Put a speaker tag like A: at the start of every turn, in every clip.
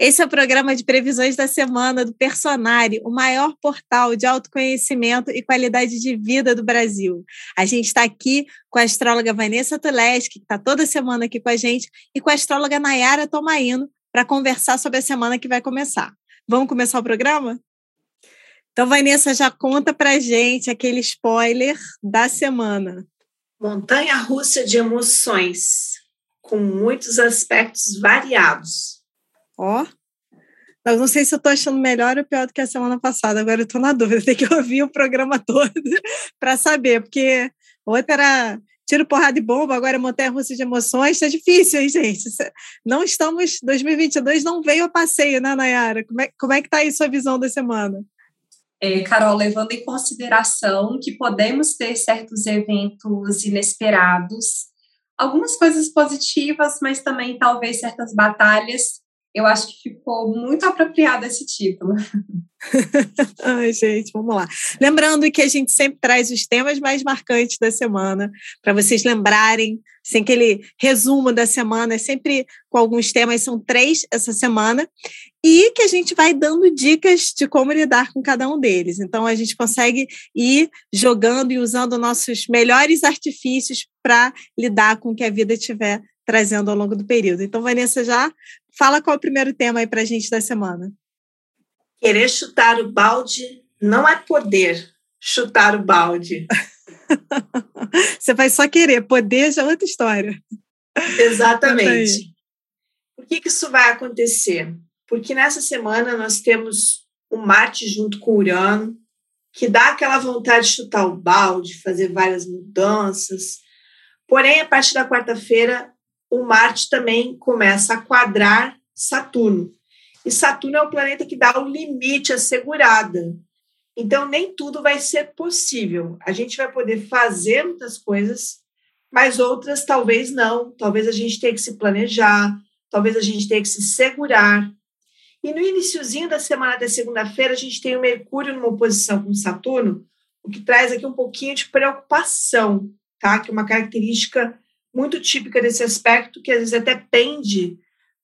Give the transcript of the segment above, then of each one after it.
A: Esse é o programa de previsões da semana do Personari, o maior portal de autoconhecimento e qualidade de vida do Brasil. A gente está aqui com a astróloga Vanessa Tuleski, que está toda semana aqui com a gente, e com a astróloga Nayara Tomaino, para conversar sobre a semana que vai começar. Vamos começar o programa? Então, Vanessa, já conta para gente aquele spoiler da semana.
B: Montanha russa de emoções, com muitos aspectos variados.
A: Ó. Eu não sei se eu estou achando melhor ou pior do que a semana passada. Agora eu estou na dúvida. Tem que ouvir o programa todo para saber, porque outra era tiro, porrada e bomba, agora é montanha russa de emoções. Está difícil, hein, gente? Não estamos. 2022 não veio a passeio, né, Nayara? Como é, como é que está aí sua visão da semana?
C: É, Carol, levando em consideração que podemos ter certos eventos inesperados, algumas coisas positivas, mas também talvez certas batalhas eu acho que ficou muito apropriado esse título.
A: Ai, gente, vamos lá. Lembrando que a gente sempre traz os temas mais marcantes da semana, para vocês lembrarem, sem aquele resumo da semana, é sempre com alguns temas, são três essa semana, e que a gente vai dando dicas de como lidar com cada um deles. Então, a gente consegue ir jogando e usando nossos melhores artifícios para lidar com o que a vida tiver trazendo ao longo do período. Então, Vanessa, já fala qual é o primeiro tema aí para a gente da semana.
B: Querer chutar o balde não é poder chutar o balde.
A: Você vai só querer, poder já é outra história.
B: Exatamente. Por que, que isso vai acontecer? Porque nessa semana nós temos o Marte junto com o Urano, que dá aquela vontade de chutar o balde, fazer várias mudanças. Porém, a partir da quarta-feira, o Marte também começa a quadrar Saturno. E Saturno é o planeta que dá o limite assegurada. Então, nem tudo vai ser possível. A gente vai poder fazer muitas coisas, mas outras talvez não. Talvez a gente tenha que se planejar, talvez a gente tenha que se segurar. E no iníciozinho da semana da segunda-feira, a gente tem o Mercúrio numa oposição com Saturno, o que traz aqui um pouquinho de preocupação, tá? Que é uma característica muito típica desse aspecto, que às vezes até pende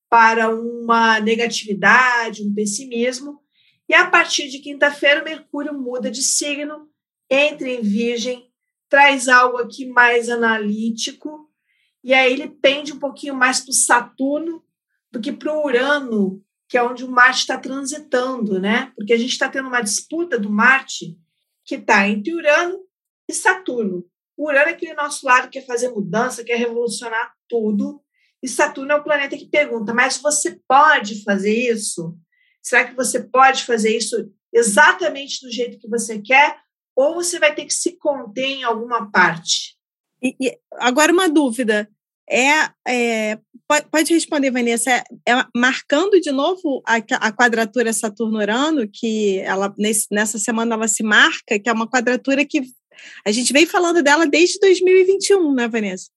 B: para uma negatividade, um pessimismo. E a partir de quinta-feira, Mercúrio muda de signo, entra em Virgem, traz algo aqui mais analítico, e aí ele pende um pouquinho mais para o Saturno do que para o Urano, que é onde o Marte está transitando, né? Porque a gente está tendo uma disputa do Marte que está entre Urano e Saturno. O Urano é aquele nosso lado que quer fazer mudança, quer revolucionar tudo. E Saturno é o planeta que pergunta: mas você pode fazer isso? Será que você pode fazer isso exatamente do jeito que você quer? Ou você vai ter que se conter em alguma parte?
A: E, e agora, uma dúvida. É, é, pode responder, Vanessa, é, é marcando de novo a, a quadratura Saturno-Urano, que ela, nesse, nessa semana ela se marca, que é uma quadratura que a gente vem falando dela desde 2021, né, Vanessa?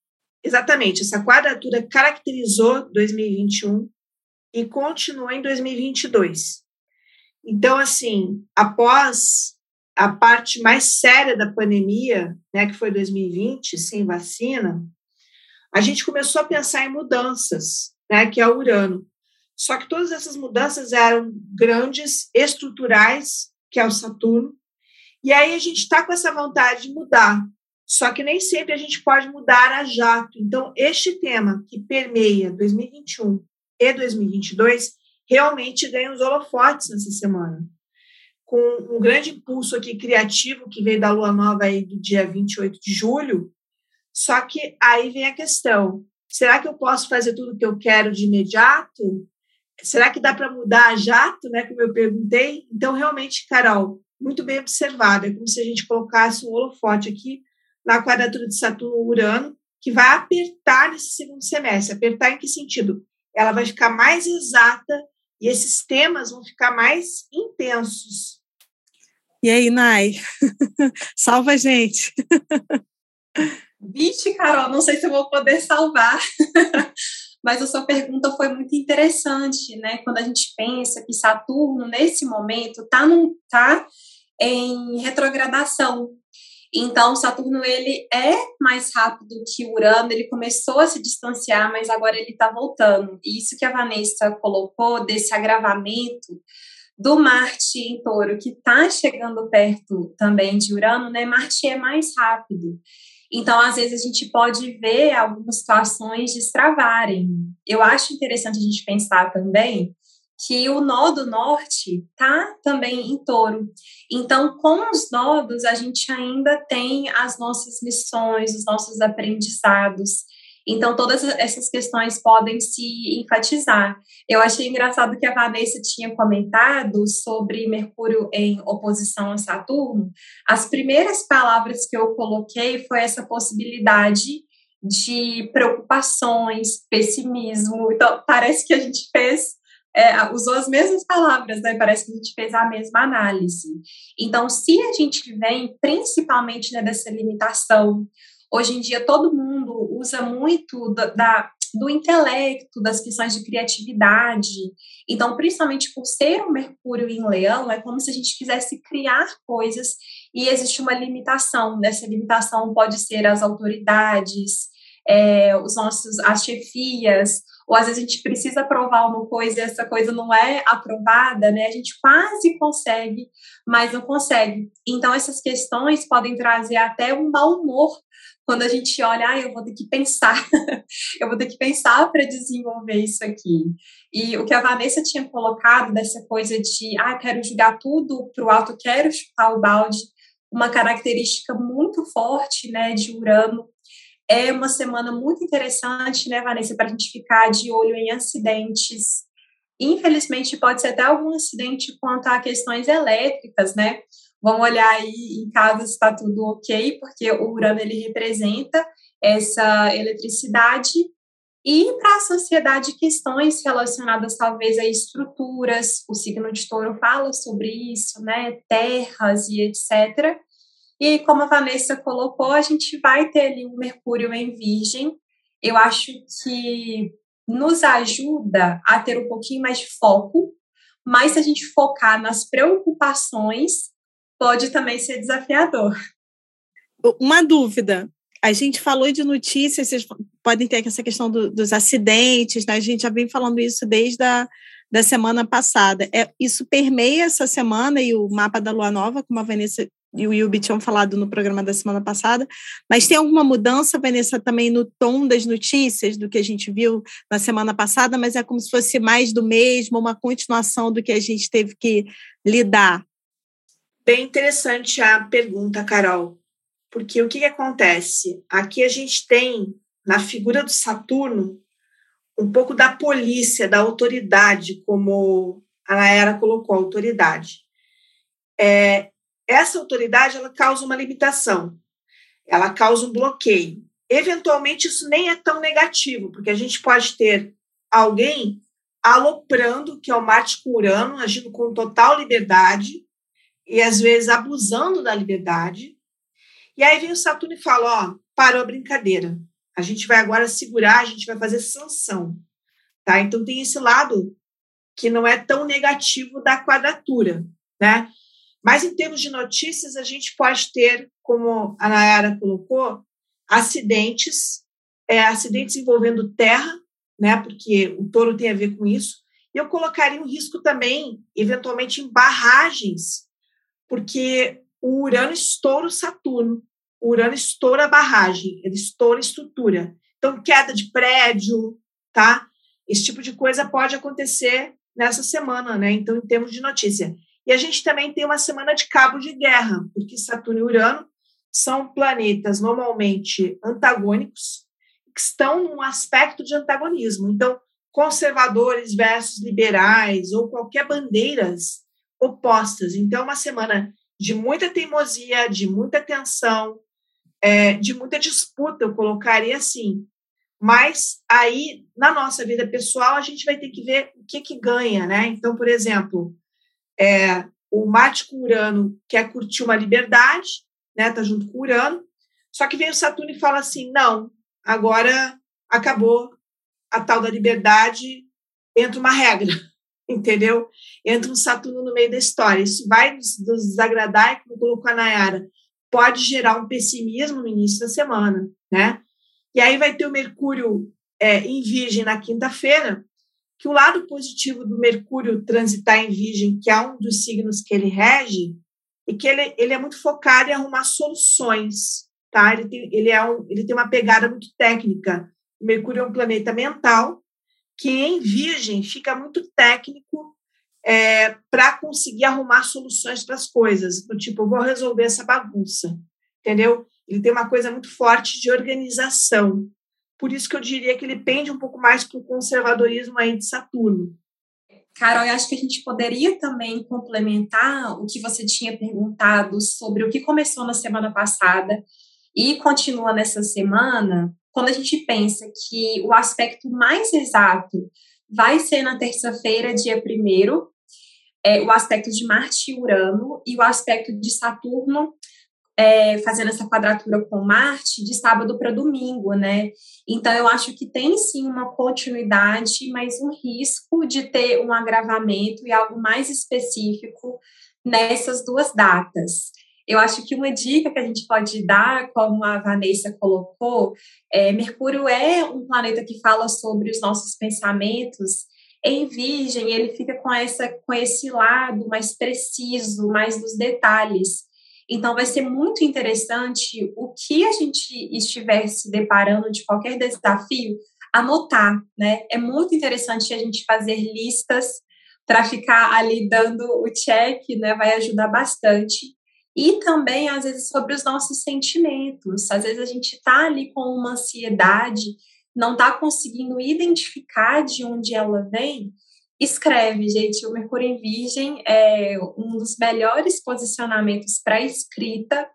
B: Exatamente. Essa quadratura caracterizou 2021 e continua em 2022. Então, assim, após a parte mais séria da pandemia, né, que foi 2020, sem vacina, a gente começou a pensar em mudanças, né, que é o Urano. Só que todas essas mudanças eram grandes, estruturais, que é o Saturno, e aí a gente está com essa vontade de mudar, só que nem sempre a gente pode mudar a jato. Então, este tema que permeia 2021 e 2022 realmente ganha os holofotes nessa semana. Com um grande impulso aqui criativo que veio da lua nova aí do dia 28 de julho. Só que aí vem a questão: será que eu posso fazer tudo o que eu quero de imediato? Será que dá para mudar a jato, né? Como eu perguntei. Então, realmente, Carol, muito bem observado. É como se a gente colocasse um holofote aqui na quadratura de Saturno-Urano, que vai apertar nesse segundo semestre. Apertar em que sentido? Ela vai ficar mais exata e esses temas vão ficar mais intensos.
A: E aí, Nai? Salva a gente.
C: Vixe, Carol, não sei se eu vou poder salvar. Mas a sua pergunta foi muito interessante, né? Quando a gente pensa que Saturno, nesse momento, está tá em retrogradação. Então, Saturno ele é mais rápido que Urano, ele começou a se distanciar, mas agora ele está voltando. Isso que a Vanessa colocou desse agravamento do Marte em Touro, que está chegando perto também de Urano, né? Marte é mais rápido. Então, às vezes, a gente pode ver algumas situações destravarem. Eu acho interessante a gente pensar também que o nó do norte tá também em touro. Então, com os nodos, a gente ainda tem as nossas missões, os nossos aprendizados. Então, todas essas questões podem se enfatizar. Eu achei engraçado que a Vanessa tinha comentado sobre Mercúrio em oposição a Saturno. As primeiras palavras que eu coloquei foi essa possibilidade de preocupações, pessimismo. Então, parece que a gente fez é, usou as mesmas palavras, né? Parece que a gente fez a mesma análise. Então, se a gente vem principalmente né, dessa limitação, hoje em dia todo mundo usa muito da, da do intelecto, das questões de criatividade. Então, principalmente por ser um Mercúrio em Leão, é como se a gente quisesse criar coisas e existe uma limitação. Nessa limitação pode ser as autoridades, é, os nossos, as chefias, ou às vezes a gente precisa aprovar uma coisa e essa coisa não é aprovada, né? A gente quase consegue, mas não consegue. Então, essas questões podem trazer até um mau humor quando a gente olha, ah, eu vou ter que pensar, eu vou ter que pensar para desenvolver isso aqui. E o que a Vanessa tinha colocado dessa coisa de, ah, quero jogar tudo para o alto, quero chutar o balde, uma característica muito forte, né, de Urano é uma semana muito interessante, né, Vanessa, para a gente ficar de olho em acidentes. Infelizmente, pode ser até algum acidente quanto a questões elétricas, né? Vamos olhar aí em casa se está tudo ok, porque o Urano ele representa essa eletricidade e para a sociedade questões relacionadas talvez a estruturas, o signo de touro fala sobre isso, né, terras e etc. E como a Vanessa colocou, a gente vai ter ali um Mercúrio em Virgem. Eu acho que nos ajuda a ter um pouquinho mais de foco, mas se a gente focar nas preocupações, pode também ser desafiador.
A: Uma dúvida. A gente falou de notícias, vocês podem ter essa questão do, dos acidentes, né? a gente já vem falando isso desde a da semana passada. É, isso permeia essa semana e o mapa da Lua Nova, como a Vanessa e o Yubi tinham falado no programa da semana passada, mas tem alguma mudança, Vanessa, também no tom das notícias do que a gente viu na semana passada, mas é como se fosse mais do mesmo, uma continuação do que a gente teve que lidar?
B: Bem interessante a pergunta, Carol, porque o que, que acontece? Aqui a gente tem, na figura do Saturno, um pouco da polícia, da autoridade, como a Naera colocou, autoridade. É, essa autoridade ela causa uma limitação, ela causa um bloqueio. Eventualmente, isso nem é tão negativo, porque a gente pode ter alguém aloprando, que é o Marte com Urano, agindo com total liberdade e às vezes abusando da liberdade. E aí vem o Saturno e fala: Ó, parou a brincadeira. A gente vai agora segurar, a gente vai fazer sanção. Tá? Então tem esse lado que não é tão negativo da quadratura, né? Mas em termos de notícias, a gente pode ter, como a Nayara colocou, acidentes, é, acidentes envolvendo terra, né, porque o touro tem a ver com isso. E eu colocaria um risco também, eventualmente, em barragens, porque o Urano estoura o Saturno. O Urano estoura a barragem, ele estoura a estrutura. Então, queda de prédio, tá? Esse tipo de coisa pode acontecer nessa semana, né? Então, em termos de notícia. E a gente também tem uma semana de cabo de guerra, porque Saturno e Urano são planetas normalmente antagônicos, que estão num aspecto de antagonismo. Então, conservadores versus liberais, ou qualquer bandeiras opostas. Então, é uma semana de muita teimosia, de muita tensão, é, de muita disputa, eu colocaria assim. Mas aí, na nossa vida pessoal, a gente vai ter que ver o que, que ganha, né? Então, por exemplo, é, o Marte com Urano quer curtir uma liberdade, né? Tá junto com Urano. Só que vem o Saturno e fala assim: não, agora acabou a tal da liberdade, entra uma regra, entendeu? Entra um Saturno no meio da história. Isso vai nos, desagradar, como colocou a Nayara, pode gerar um pessimismo no início da semana, né? E aí vai ter o Mercúrio é, em Virgem na quinta-feira, que o lado positivo do Mercúrio transitar em Virgem, que é um dos signos que ele rege, e que ele, ele é muito focado em arrumar soluções, tá? Ele tem, ele, é um, ele tem uma pegada muito técnica. O Mercúrio é um planeta mental, que em Virgem fica muito técnico é, para conseguir arrumar soluções para as coisas, do tipo, vou resolver essa bagunça, entendeu? Ele tem uma coisa muito forte de organização. Por isso que eu diria que ele pende um pouco mais para o conservadorismo aí de Saturno.
C: Carol, eu acho que a gente poderia também complementar o que você tinha perguntado sobre o que começou na semana passada e continua nessa semana, quando a gente pensa que o aspecto mais exato vai ser na terça-feira, dia 1 é, o aspecto de Marte e Urano e o aspecto de Saturno é, fazendo essa quadratura com Marte de sábado para domingo, né? Então eu acho que tem sim uma continuidade, mas um risco de ter um agravamento e algo mais específico nessas duas datas. Eu acho que uma dica que a gente pode dar, como a Vanessa colocou, é, Mercúrio é um planeta que fala sobre os nossos pensamentos. Em Virgem, ele fica com, essa, com esse lado mais preciso, mais dos detalhes. Então, vai ser muito interessante o que a gente estiver se deparando de qualquer desafio, anotar, né? É muito interessante a gente fazer listas para ficar ali dando o check, né? Vai ajudar bastante. E também, às vezes, sobre os nossos sentimentos. Às vezes a gente está ali com uma ansiedade, não está conseguindo identificar de onde ela vem, escreve, gente. O Mercúrio em Virgem é um dos melhores posicionamentos para escrita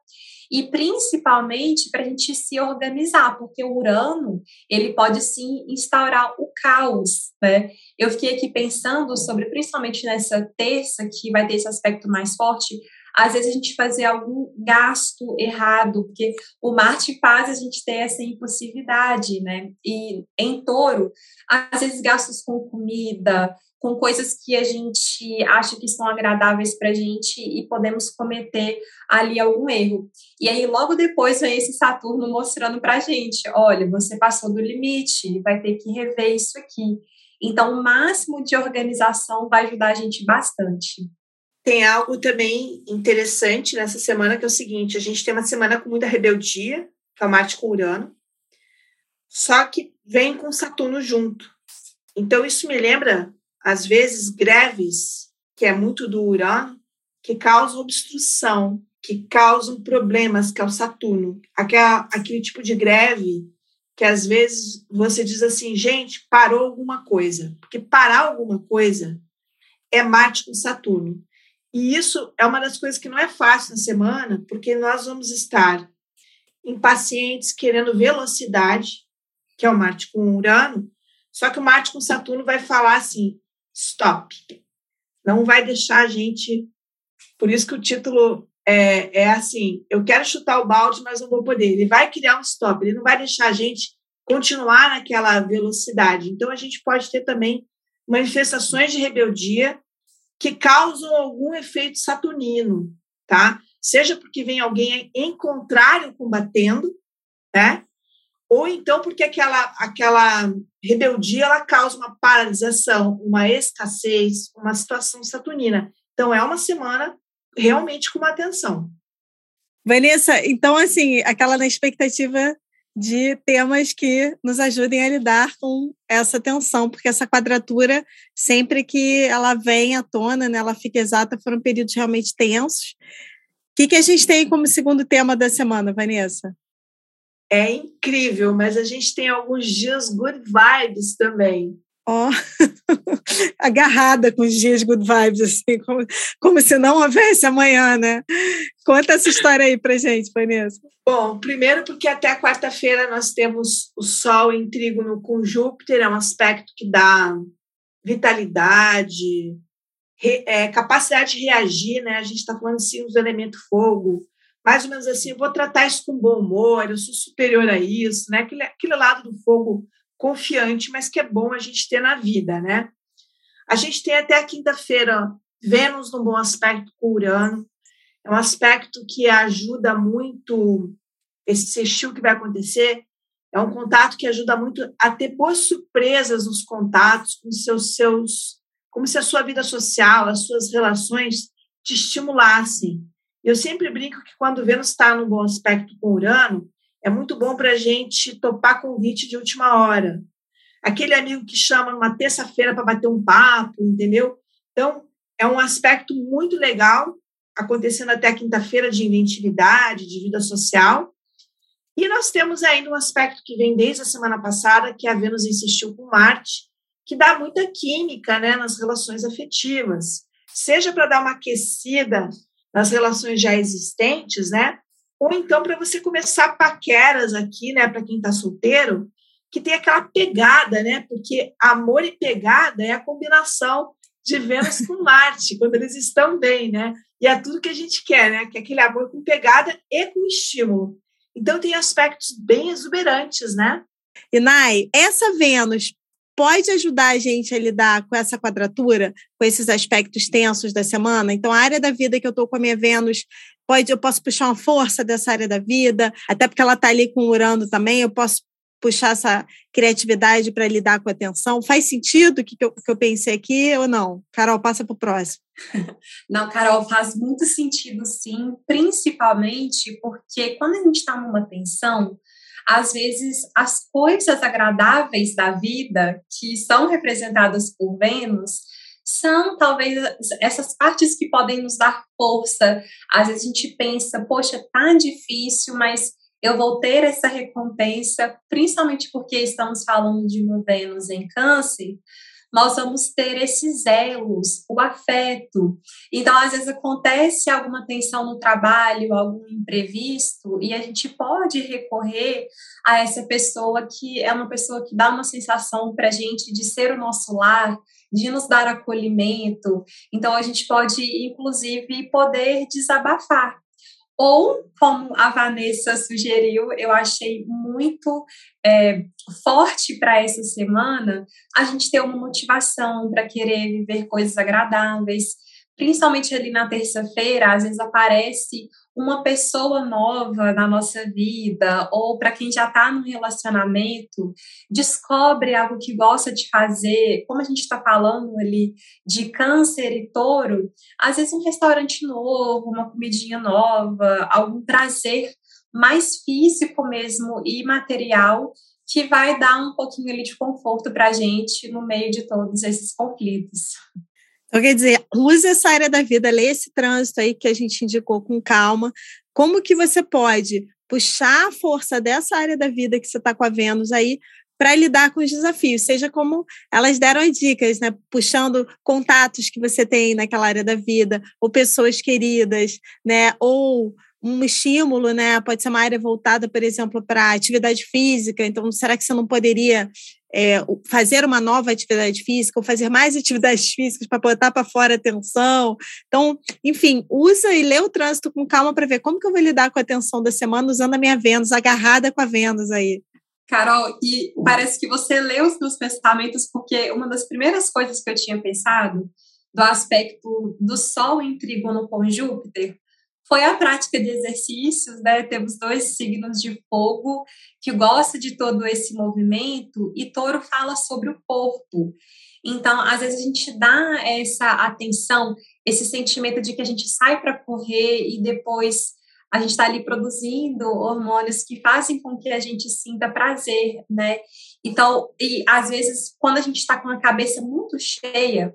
C: e principalmente para a gente se organizar, porque o Urano ele pode sim instaurar o caos, né? Eu fiquei aqui pensando sobre, principalmente nessa terça que vai ter esse aspecto mais forte, às vezes a gente fazer algum gasto errado, porque o Marte faz a gente ter essa impulsividade, né? E em touro, às vezes gastos com comida, com coisas que a gente acha que são agradáveis para a gente e podemos cometer ali algum erro. E aí, logo depois, vem esse Saturno mostrando para a gente: olha, você passou do limite, vai ter que rever isso aqui. Então, o máximo de organização vai ajudar a gente bastante.
B: Tem algo também interessante nessa semana que é o seguinte: a gente tem uma semana com muita rebeldia, que é o Marte com Urano, só que vem com Saturno junto. Então, isso me lembra às vezes, greves, que é muito do Urano, que causam obstrução, que causam problemas, que é o Saturno. Aquela, aquele tipo de greve que às vezes você diz assim, gente, parou alguma coisa. Porque parar alguma coisa é Marte com Saturno. E isso é uma das coisas que não é fácil na semana, porque nós vamos estar impacientes, querendo velocidade, que é o Marte com Urano, só que o Marte com Saturno vai falar assim: stop. Não vai deixar a gente. Por isso que o título é, é assim: eu quero chutar o balde, mas não vou poder. Ele vai criar um stop, ele não vai deixar a gente continuar naquela velocidade. Então, a gente pode ter também manifestações de rebeldia que causam algum efeito saturnino, tá? Seja porque vem alguém em contrário combatendo, né? Ou então porque aquela, aquela rebeldia ela causa uma paralisação, uma escassez, uma situação saturnina. Então, é uma semana realmente com uma atenção.
A: Vanessa, então, assim, aquela na expectativa de temas que nos ajudem a lidar com essa tensão, porque essa quadratura, sempre que ela vem à tona, né, ela fica exata, foram períodos realmente tensos. O que, que a gente tem como segundo tema da semana, Vanessa?
B: É incrível, mas a gente tem alguns dias good vibes também.
A: Ó, oh. agarrada com os dias good vibes, assim, como, como se não houvesse amanhã, né? Conta essa história aí pra gente, Vanessa.
B: Bom, primeiro porque até quarta-feira nós temos o Sol em trígono com Júpiter, é um aspecto que dá vitalidade, re, é, capacidade de reagir, né? A gente está falando sim do elemento fogo, mais ou menos assim, eu vou tratar isso com bom humor, eu sou superior a isso, né? Aquele, aquele lado do fogo confiante, mas que é bom a gente ter na vida, né? A gente tem até a quinta-feira Vênus num bom aspecto com Urano, é um aspecto que ajuda muito esse sextil que vai acontecer, é um contato que ajuda muito a ter boas surpresas nos contatos, com seus, seus, como se a sua vida social, as suas relações te estimulassem. Eu sempre brinco que quando Vênus está num bom aspecto com Urano, é muito bom para a gente topar convite de última hora. Aquele amigo que chama numa terça-feira para bater um papo, entendeu? Então, é um aspecto muito legal, acontecendo até quinta-feira de inventividade, de vida social. E nós temos ainda um aspecto que vem desde a semana passada, que a Vênus insistiu com Marte, que dá muita química né, nas relações afetivas, seja para dar uma aquecida nas relações já existentes, né? Ou então para você começar paqueras aqui, né, para quem está solteiro, que tem aquela pegada, né? Porque amor e pegada é a combinação de Vênus com Marte, quando eles estão bem, né? E é tudo que a gente quer, né? Que é aquele amor com pegada e com estímulo. Então tem aspectos bem exuberantes, né?
A: E Nai, essa Vênus pode ajudar a gente a lidar com essa quadratura, com esses aspectos tensos da semana. Então, a área da vida que eu estou com a minha Vênus, pode, eu posso puxar uma força dessa área da vida, até porque ela está ali com o Urano também, eu posso puxar essa criatividade para lidar com a atenção. Faz sentido o que, que, eu, que eu pensei aqui ou não? Carol, passa para o próximo.
C: Não, Carol, faz muito sentido sim, principalmente porque quando a gente está numa tensão, às vezes as coisas agradáveis da vida que são representadas por Vênus são talvez essas partes que podem nos dar força. Às vezes a gente pensa, poxa, tá difícil, mas eu vou ter essa recompensa, principalmente porque estamos falando de uma Vênus em Câncer, nós vamos ter esses elos, o afeto. Então, às vezes acontece alguma tensão no trabalho, algum imprevisto, e a gente pode recorrer a essa pessoa que é uma pessoa que dá uma sensação para a gente de ser o nosso lar, de nos dar acolhimento. Então, a gente pode, inclusive, poder desabafar. Ou, como a Vanessa sugeriu, eu achei muito é, forte para essa semana a gente ter uma motivação para querer viver coisas agradáveis, principalmente ali na terça-feira, às vezes aparece uma pessoa nova na nossa vida, ou para quem já está num relacionamento, descobre algo que gosta de fazer, como a gente está falando ali de câncer e touro, às vezes um restaurante novo, uma comidinha nova, algum prazer mais físico mesmo e material que vai dar um pouquinho ali de conforto para a gente no meio de todos esses conflitos.
A: Então, quer dizer, use essa área da vida, lê esse trânsito aí que a gente indicou com calma. Como que você pode puxar a força dessa área da vida que você está com a Vênus aí para lidar com os desafios, seja como elas deram as dicas, né? Puxando contatos que você tem naquela área da vida, ou pessoas queridas, né? Ou um estímulo, né? Pode ser uma área voltada, por exemplo, para atividade física. Então, será que você não poderia é, fazer uma nova atividade física ou fazer mais atividades físicas para botar para fora a tensão. Então, enfim, usa e lê o trânsito com calma para ver como que eu vou lidar com a tensão da semana usando a minha Vênus, agarrada com a Vênus aí.
C: Carol, e parece que você leu os meus pensamentos, porque uma das primeiras coisas que eu tinha pensado do aspecto do Sol em trígono com Júpiter foi a prática de exercícios, né? Temos dois signos de fogo que gosta de todo esse movimento e touro fala sobre o corpo. Então, às vezes a gente dá essa atenção, esse sentimento de que a gente sai para correr e depois a gente está ali produzindo hormônios que fazem com que a gente sinta prazer, né? Então, e às vezes, quando a gente está com a cabeça muito cheia,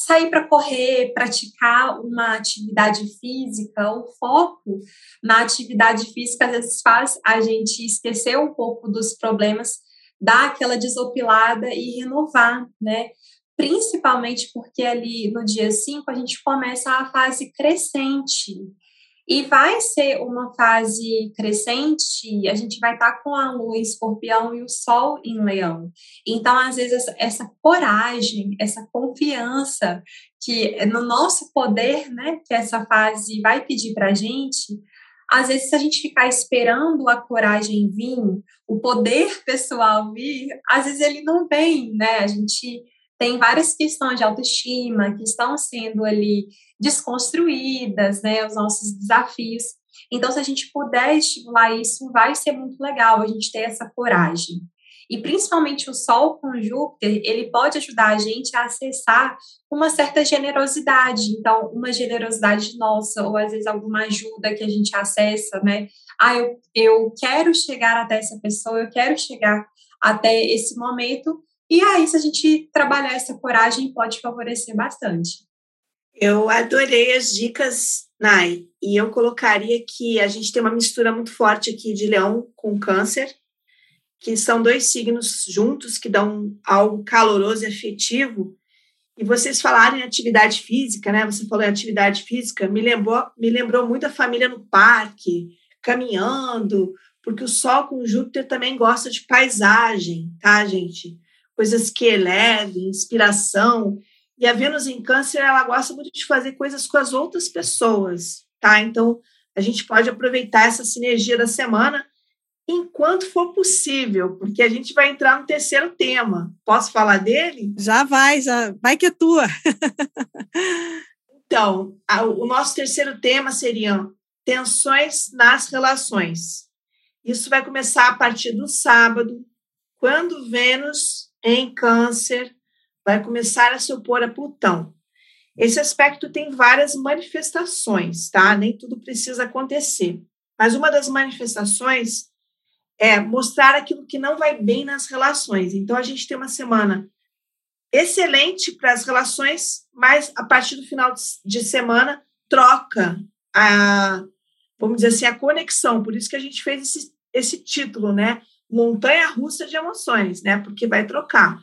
C: sair para correr, praticar uma atividade física, o foco na atividade física às vezes faz a gente esquecer um pouco dos problemas, dar aquela desopilada e renovar, né? Principalmente porque ali no dia 5 a gente começa a fase crescente. E vai ser uma fase crescente, a gente vai estar tá com a lua em escorpião e o sol em leão. Então, às vezes, essa, coragem, essa confiança que no nosso poder, né, que essa fase vai pedir para a gente, às vezes, se a gente ficar esperando a coragem vir, o poder pessoal vir, às vezes ele não vem, né? A gente tem várias questões de autoestima que estão sendo ali desconstruídas, né, os nossos desafios. Então, se a gente puder estimular isso, vai ser muito legal a gente ter essa coragem. E principalmente o Sol com Júpiter, ele pode ajudar a gente a acessar uma certa generosidade. Então, uma generosidade nossa, ou às vezes alguma ajuda que a gente acessa, né? Ah, eu, eu quero chegar até essa pessoa, eu quero chegar até esse momento. E aí, se a gente trabalhar essa coragem, pode favorecer bastante.
B: Eu adorei as dicas, Nai. E eu colocaria que a gente tem uma mistura muito forte aqui de leão com câncer que são dois signos juntos que dão algo caloroso e afetivo. E vocês falaram em atividade física, né? Você falou em atividade física, me lembrou, me lembrou muito a família no parque, caminhando, porque o Sol com Júpiter também gosta de paisagem, tá, gente? Coisas que elevem, inspiração. E a Vênus em Câncer, ela gosta muito de fazer coisas com as outras pessoas, tá? Então, a gente pode aproveitar essa sinergia da semana enquanto for possível, porque a gente vai entrar no terceiro tema. Posso falar dele?
A: Já vai, já vai que é tua.
B: então, a, o nosso terceiro tema seria tensões nas relações. Isso vai começar a partir do sábado, quando Vênus em Câncer vai começar a se opor a Plutão. Esse aspecto tem várias manifestações, tá? Nem tudo precisa acontecer. Mas uma das manifestações é mostrar aquilo que não vai bem nas relações. Então, a gente tem uma semana excelente para as relações, mas a partir do final de semana troca a, vamos dizer assim, a conexão. Por isso que a gente fez esse, esse título, né? Montanha russa de emoções, né? Porque vai trocar.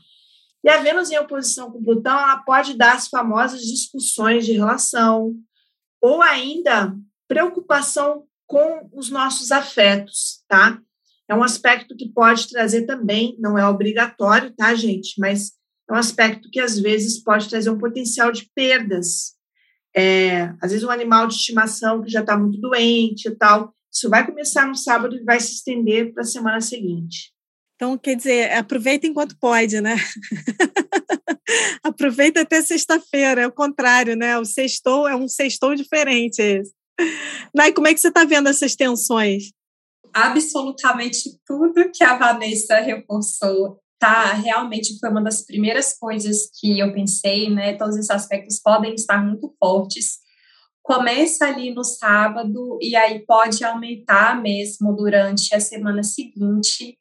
B: E a Vênus em oposição com Plutão, ela pode dar as famosas discussões de relação, ou ainda preocupação com os nossos afetos, tá? É um aspecto que pode trazer também, não é obrigatório, tá, gente? Mas é um aspecto que às vezes pode trazer um potencial de perdas. É, às vezes um animal de estimação que já está muito doente e tal. Isso vai começar no sábado e vai se estender para a semana seguinte.
A: Então, quer dizer, aproveita enquanto pode, né? aproveita até sexta-feira, é o contrário, né? O sextou é um sextou diferente esse. Nai, como é que você está vendo essas tensões?
C: absolutamente tudo que a Vanessa reforçou tá realmente foi uma das primeiras coisas que eu pensei, né? Todos esses aspectos podem estar muito fortes. Começa ali no sábado e aí pode aumentar mesmo durante a semana seguinte.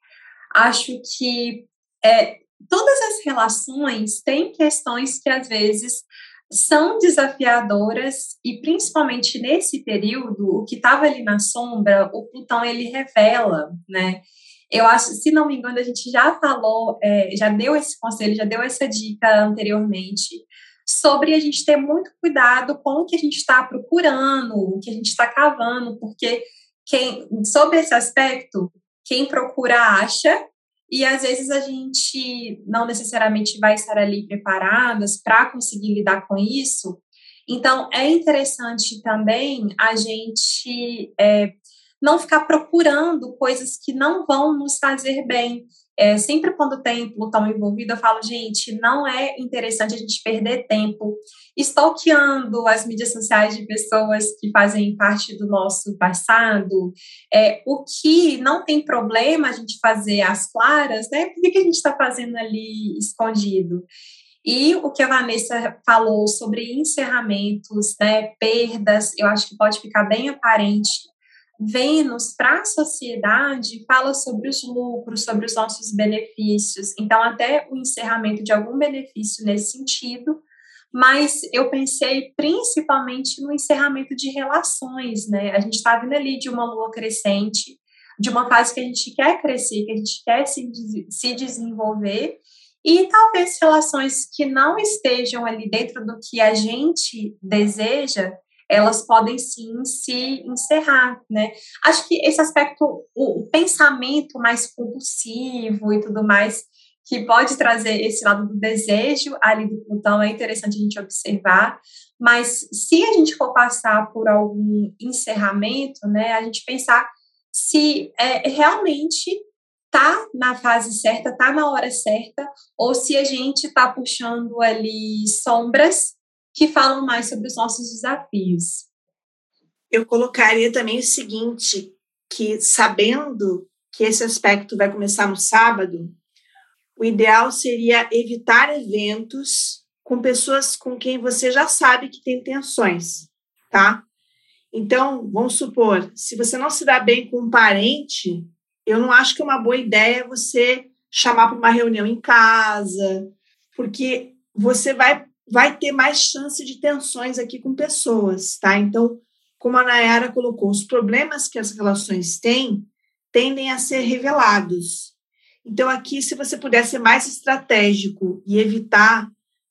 C: Acho que é, todas as relações têm questões que às vezes são desafiadoras e principalmente nesse período, o que estava ali na sombra, o Plutão ele revela, né? Eu acho, se não me engano, a gente já falou, é, já deu esse conselho, já deu essa dica anteriormente sobre a gente ter muito cuidado com o que a gente está procurando, o que a gente está cavando, porque quem, sobre esse aspecto, quem procura acha e às vezes a gente não necessariamente vai estar ali preparadas para conseguir lidar com isso. Então, é interessante também a gente é, não ficar procurando coisas que não vão nos fazer bem. É, sempre quando tem Plutão envolvido, eu falo, gente, não é interessante a gente perder tempo stalkeando as mídias sociais de pessoas que fazem parte do nosso passado. É, o que não tem problema a gente fazer às claras, né? Por que, que a gente está fazendo ali escondido? E o que a Vanessa falou sobre encerramentos, né, perdas, eu acho que pode ficar bem aparente Vênus para a sociedade fala sobre os lucros, sobre os nossos benefícios, então até o encerramento de algum benefício nesse sentido, mas eu pensei principalmente no encerramento de relações, né? A gente está vindo ali de uma lua crescente, de uma fase que a gente quer crescer, que a gente quer se, se desenvolver, e talvez relações que não estejam ali dentro do que a gente deseja, elas podem sim se encerrar, né? Acho que esse aspecto, o, pensamento mais compulsivo e tudo mais, que pode trazer esse lado do desejo ali do Plutão, é interessante a gente observar, mas se a gente for passar por algum encerramento, né, a gente pensar se é, realmente tá na fase certa, tá na hora certa, ou se a gente está puxando ali sombras que falam mais sobre os nossos desafios.
B: Eu colocaria também o seguinte, que sabendo que esse aspecto vai começar no sábado, o ideal seria evitar eventos com pessoas com quem você já sabe que tem tensões, tá? Então, vamos supor, se você não se dá bem com um parente, eu não acho que é uma boa ideia você chamar para uma reunião em casa, porque você vai, vai ter mais chance de tensões aqui com pessoas, tá? Então, como a Nayara colocou, os problemas que as relações têm tendem a ser revelados. Então, aqui, se você puder ser mais estratégico e evitar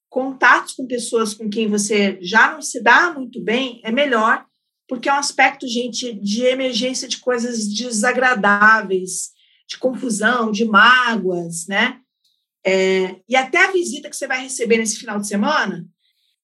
B: contatos com pessoas com quem você já não se dá muito bem, é melhor, porque é um aspecto, gente, de emergência de coisas desagradáveis, de confusão, de mágoas, né? É, e até a visita que você vai receber nesse final de semana,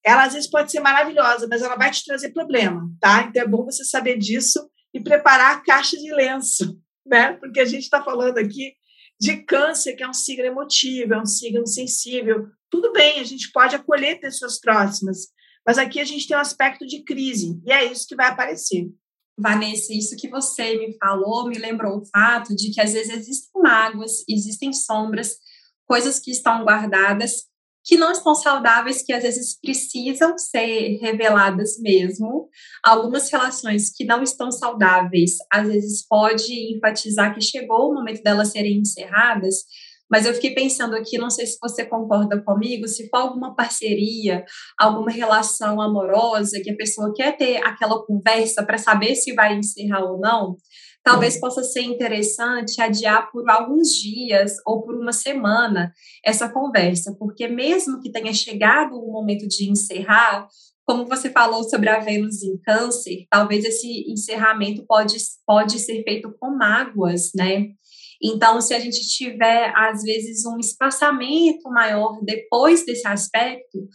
B: ela às vezes pode ser maravilhosa, mas ela vai te trazer problema, tá? Então é bom você saber disso e preparar a caixa de lenço, né? Porque a gente está falando aqui de câncer, que é um signo emotivo, é um signo sensível. Tudo bem, a gente pode acolher pessoas próximas, mas aqui a gente tem um aspecto de crise, e é isso que vai aparecer.
C: Vanessa, isso que você me falou me lembrou o fato de que às vezes existem mágoas, existem sombras, coisas que estão guardadas que não estão saudáveis, que às vezes precisam ser reveladas mesmo. Algumas relações que não estão saudáveis, às vezes pode enfatizar que chegou o momento delas serem encerradas, mas eu fiquei pensando aqui, não sei se você concorda comigo, se for alguma parceria, alguma relação amorosa que a pessoa quer ter aquela conversa para saber se vai encerrar ou não, talvez possa ser interessante adiar por alguns dias ou por uma semana essa conversa, porque mesmo que tenha chegado o momento de encerrar, como você falou sobre a Vênus em câncer, talvez esse encerramento pode, pode ser feito com mágoas, né? Então, se a gente tiver, às vezes, um espaçamento maior depois desse aspecto,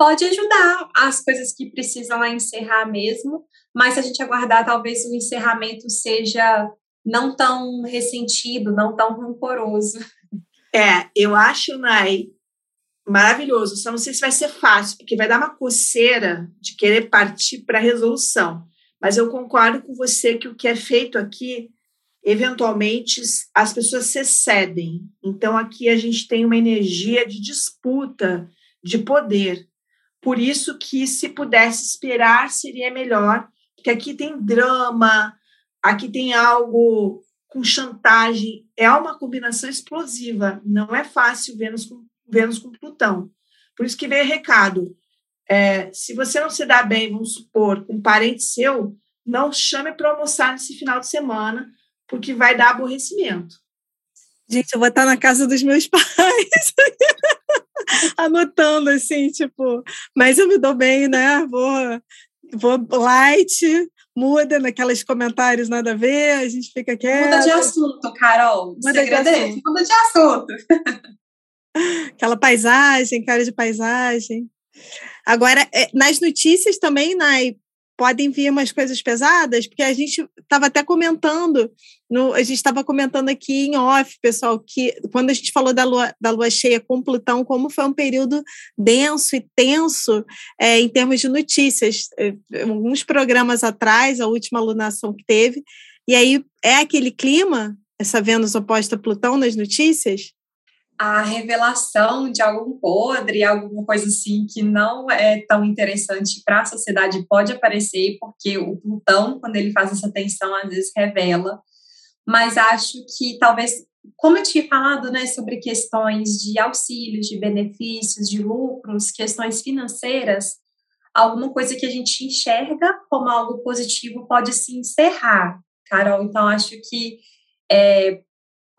C: pode ajudar as coisas que precisam encerrar mesmo, mas se a gente aguardar, talvez o encerramento seja não tão ressentido, não tão rancoroso.
B: É, eu acho, Nai, maravilhoso. Só não sei se vai ser fácil, porque vai dar uma coceira de querer partir para a resolução. Mas eu concordo com você que o que é feito aqui, eventualmente, as pessoas se excedem. Então, aqui a gente tem uma energia de disputa de poder. Por isso que se pudesse esperar seria melhor, porque aqui tem drama, aqui tem algo com chantagem, é uma combinação explosiva, não é fácil Vênus com, Vênus com Plutão. Por isso que veio recado, é, se você não se dá bem, vamos supor, com um parente seu, não chame para almoçar nesse final de semana, porque vai dar aborrecimento.
A: Gente, eu vou estar na casa dos meus pais. Anotando assim, tipo, mas eu me dou bem, né? Vou, vou light, muda naqueles comentários nada a ver, a gente fica quieto.
C: Muda de assunto, Carol. Muda de assunto. muda de assunto.
A: Aquela paisagem, cara de paisagem. Agora, é, nas notícias também, Nai, podem vir umas coisas pesadas, porque a gente estava até comentando, no, a gente estava comentando aqui em off, pessoal, que quando a gente falou da lua, da lua cheia com Plutão, como foi um período denso e tenso é, em termos de notícias. É, alguns programas atrás, a última alunação que teve, e aí é aquele clima, essa Vênus oposta a Plutão nas notícias?
C: A revelação de algum podre, alguma coisa assim que não é tão interessante para a sociedade pode aparecer, porque o Plutão, quando ele faz essa tensão, às vezes revela. Mas acho que talvez, como eu tinha falado, né, sobre questões de auxílios, de benefícios, de lucros, questões financeiras, alguma coisa que a gente enxerga como algo positivo pode se encerrar, Carol. Então, acho que é,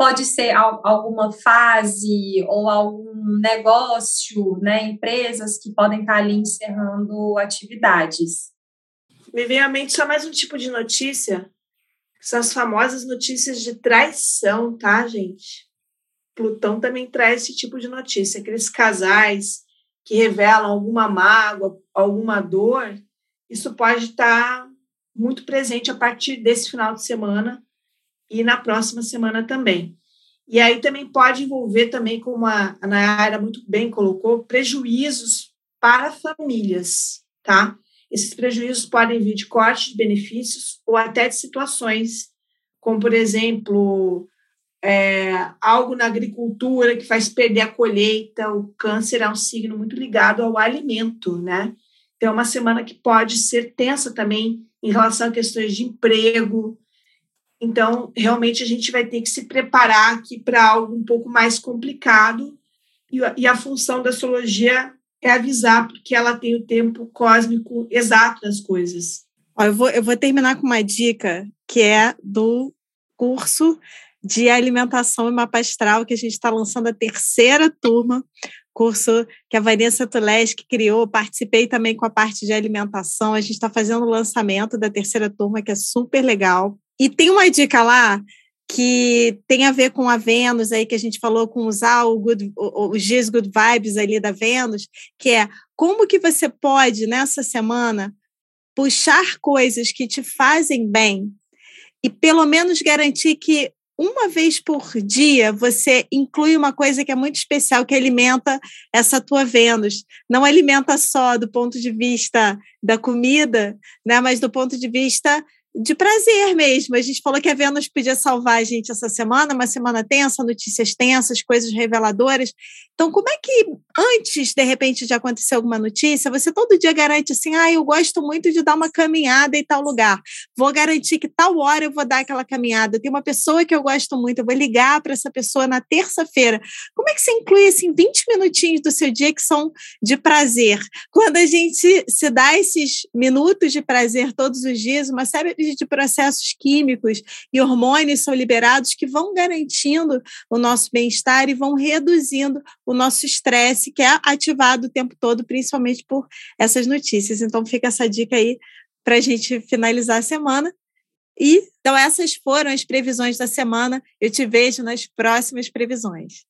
C: pode ser alguma fase ou algum negócio, né, empresas que podem estar ali encerrando atividades.
B: Me vem à mente só mais um tipo de notícia, que são as famosas notícias de traição, tá, gente? Plutão também traz esse tipo de notícia, aqueles casais que revelam alguma mágoa, alguma dor, isso pode estar muito presente a partir desse final de semana e na próxima semana também. E aí também pode envolver também, como a Nayara muito bem colocou, prejuízos para famílias, tá? Esses prejuízos podem vir de corte de benefícios ou até de situações, como, por exemplo, é, algo na agricultura que faz perder a colheita. O câncer é um signo muito ligado ao alimento, né? Então, é uma semana que pode ser tensa também em relação a questões de emprego. Então, realmente, a gente vai ter que se preparar aqui para algo um pouco mais complicado. E a, e a função da astrologia é avisar, porque ela tem o tempo cósmico exato das coisas.
A: Eu vou, eu vou terminar com uma dica que é do curso de alimentação e mapa astral, que a gente está lançando a terceira turma, curso que a Vanessa Tuleski criou, participei também com a parte de alimentação, a gente está fazendo o lançamento da terceira turma, que é super legal. E tem uma dica lá que tem a ver com a Vênus aí que a gente falou com usar o good, os dias good vibes ali da Vênus, que é como que você pode nessa semana puxar coisas que te fazem bem e pelo menos garantir que uma vez por dia você inclui uma coisa que é muito especial, que alimenta essa tua Vênus. Não alimenta só do ponto de vista da comida, né, mas do ponto de vista de prazer mesmo. A gente falou que a Vênus podia salvar a gente essa semana, uma semana tensa, notícias tensas, coisas reveladoras. Então, como é que antes, de repente, de acontecer alguma notícia, você todo dia garante assim: ah, eu gosto muito de dar uma caminhada em tal lugar. Vou garantir que tal hora eu vou dar aquela caminhada. Tem uma pessoa que eu gosto muito, eu vou ligar para essa pessoa na terça-feira. Como é que você inclui assim 20 minutinhos do seu dia que são de prazer? Quando a gente se dá esses minutos de prazer todos os dias, uma série de processos químicos e hormônios são liberados que vão garantindo o nosso bem-estar e vão reduzindo o nosso estresse, que é ativado o tempo todo, principalmente por essas notícias. Então, fica essa dica aí para a gente finalizar a semana. E então essas foram as previsões da semana. Eu te vejo nas próximas previsões.